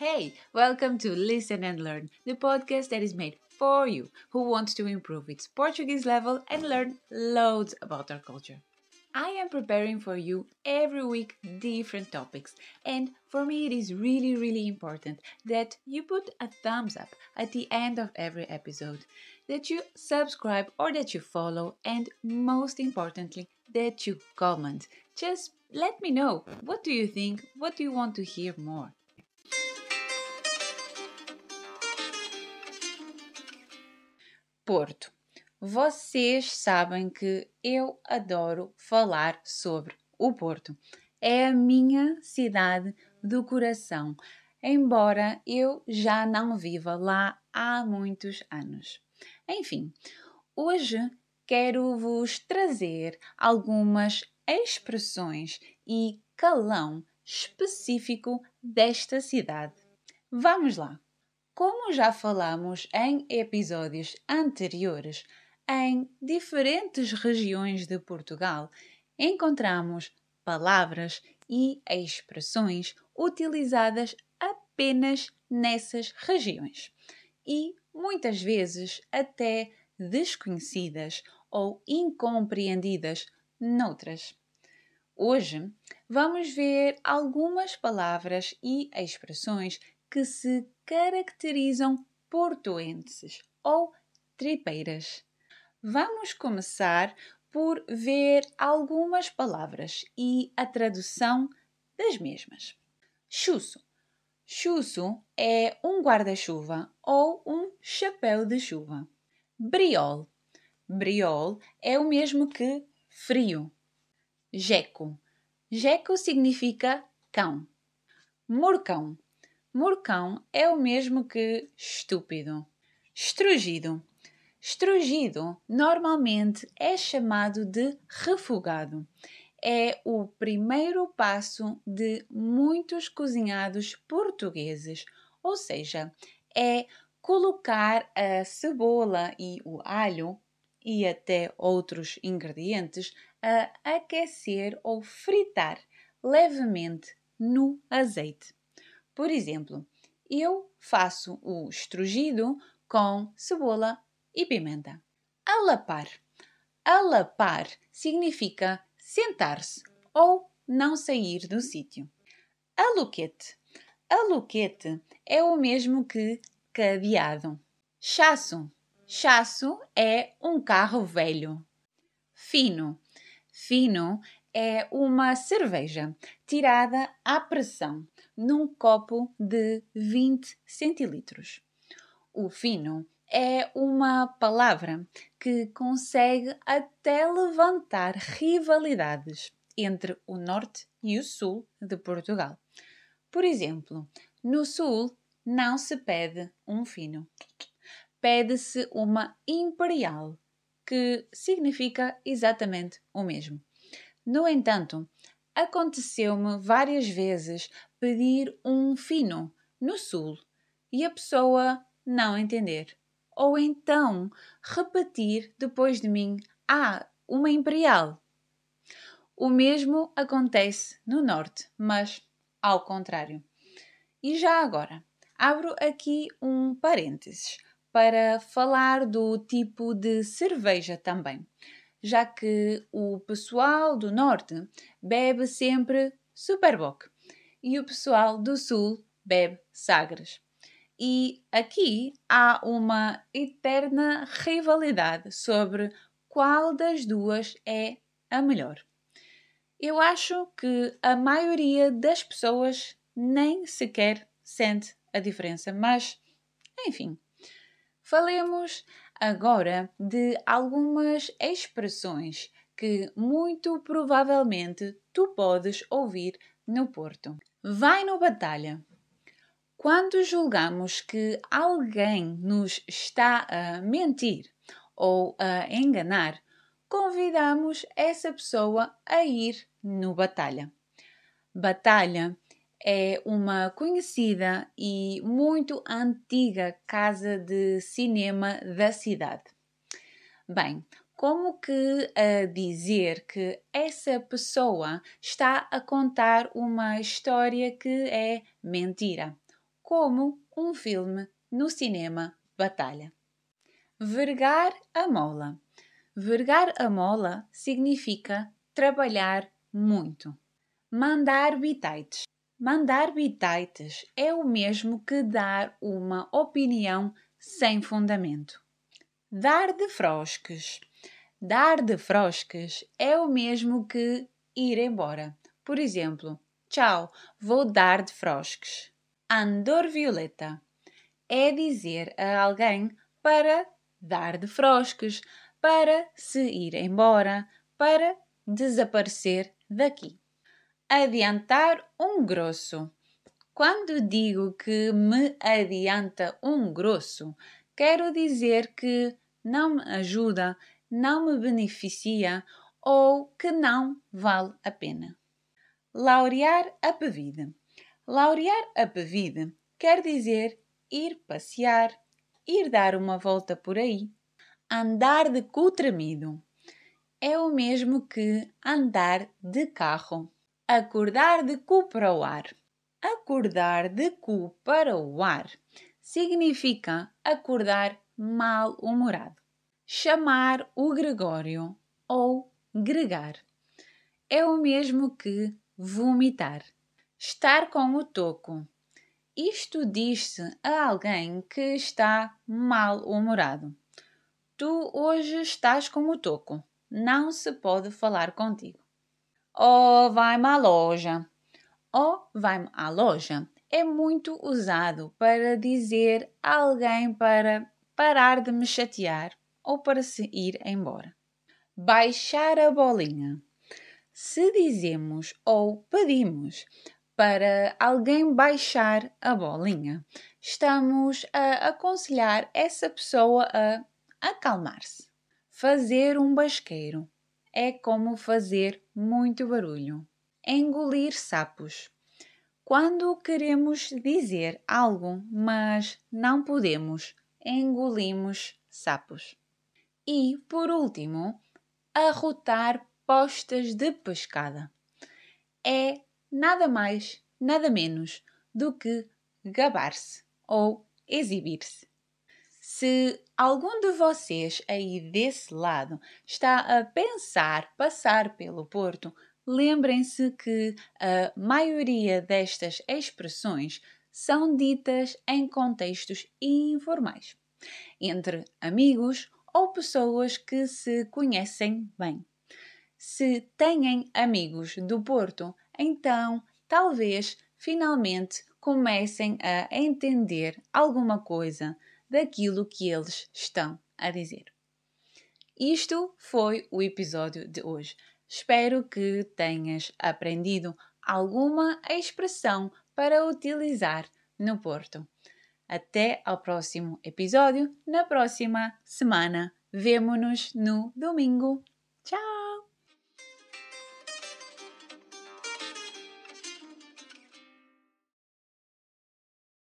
Hey, welcome to Listen and Learn, the podcast that is made for you who wants to improve its Portuguese level and learn loads about our culture. I am preparing for you every week different topics, and for me, it is really, really important that you put a thumbs up at the end of every episode, that you subscribe or that you follow, and most importantly, that you comment. Just let me know what do you think, what do you want to hear more. Porto. Vocês sabem que eu adoro falar sobre o Porto. É a minha cidade do coração, embora eu já não viva lá há muitos anos. Enfim, hoje quero vos trazer algumas expressões e calão específico desta cidade. Vamos lá! Como já falamos em episódios anteriores, em diferentes regiões de Portugal encontramos palavras e expressões utilizadas apenas nessas regiões e muitas vezes até desconhecidas ou incompreendidas noutras. Hoje vamos ver algumas palavras e expressões que se caracterizam portuenses ou tripeiras. Vamos começar por ver algumas palavras e a tradução das mesmas. Chusso. Chusso é um guarda-chuva ou um chapéu de chuva. Briol. Briol é o mesmo que frio. Jeco. Jeco significa cão. Morcão. Morcão é o mesmo que estúpido. Estrugido. Estrugido normalmente é chamado de refogado. É o primeiro passo de muitos cozinhados portugueses, ou seja, é colocar a cebola e o alho e até outros ingredientes a aquecer ou fritar levemente no azeite. Por exemplo, eu faço o estrugido com cebola e pimenta. Alapar. Alapar significa sentar-se ou não sair do sítio. Aluquete. Aluquete é o mesmo que cadeado. Chasso. Chasso é um carro velho. Fino. Fino é uma cerveja tirada à pressão num copo de 20 centilitros. O fino é uma palavra que consegue até levantar rivalidades entre o norte e o sul de Portugal. Por exemplo, no sul não se pede um fino, pede-se uma imperial, que significa exatamente o mesmo. No entanto, aconteceu-me várias vezes pedir um fino no sul e a pessoa não entender. Ou então repetir depois de mim: Ah, uma imperial. O mesmo acontece no norte, mas ao contrário. E já agora, abro aqui um parênteses para falar do tipo de cerveja também, já que o pessoal do norte bebe sempre Superboc e o pessoal do sul bebe Sagres. E aqui há uma eterna rivalidade sobre qual das duas é a melhor. Eu acho que a maioria das pessoas nem sequer sente a diferença, mas enfim. Falemos agora de algumas expressões que muito provavelmente tu podes ouvir no Porto. Vai no batalha. Quando julgamos que alguém nos está a mentir ou a enganar, convidamos essa pessoa a ir no Batalha. Batalha é uma conhecida e muito antiga casa de cinema da cidade. Bem, como que a dizer que essa pessoa está a contar uma história que é mentira? como um filme no cinema Batalha. Vergar a mola. Vergar a mola significa trabalhar muito. Mandar bitites. Mandar bitites é o mesmo que dar uma opinião sem fundamento. Dar de frosques. Dar de frosques é o mesmo que ir embora. Por exemplo, tchau, vou dar de frosques. Andor violeta é dizer a alguém para dar de frosques, para se ir embora, para desaparecer daqui. Adiantar um grosso. Quando digo que me adianta um grosso, quero dizer que não me ajuda, não me beneficia ou que não vale a pena. Laurear a pevide. Laurear a pevide quer dizer ir passear, ir dar uma volta por aí. Andar de cu tremido é o mesmo que andar de carro. Acordar de cu para o ar. Acordar de cu para o ar significa acordar mal-humorado. Chamar o Gregório ou gregar é o mesmo que vomitar. Estar com o toco. Isto diz-se a alguém que está mal-humorado. Tu hoje estás com o toco. Não se pode falar contigo. Oh, vai-me à loja. Oh, vai-me à loja é muito usado para dizer a alguém para parar de me chatear ou para se ir embora. Baixar a bolinha. Se dizemos ou pedimos para alguém baixar a bolinha, estamos a aconselhar essa pessoa a acalmar-se. Fazer um basqueiro é como fazer muito barulho. Engolir sapos. Quando queremos dizer algo, mas não podemos, engolimos sapos. E, por último, arrotar postas de pescada. É nada mais, nada menos do que gabar-se ou exibir-se. Se algum de vocês aí desse lado está a pensar passar pelo Porto, lembrem-se que a maioria destas expressões são ditas em contextos informais, entre amigos ou pessoas que se conhecem bem. Se têm amigos do Porto, então talvez finalmente comecem a entender alguma coisa daquilo que eles estão a dizer. Isto foi o episódio de hoje. Espero que tenhas aprendido alguma expressão para utilizar no Porto. Até ao próximo episódio, na próxima semana. Vemo-nos no domingo. Tchau!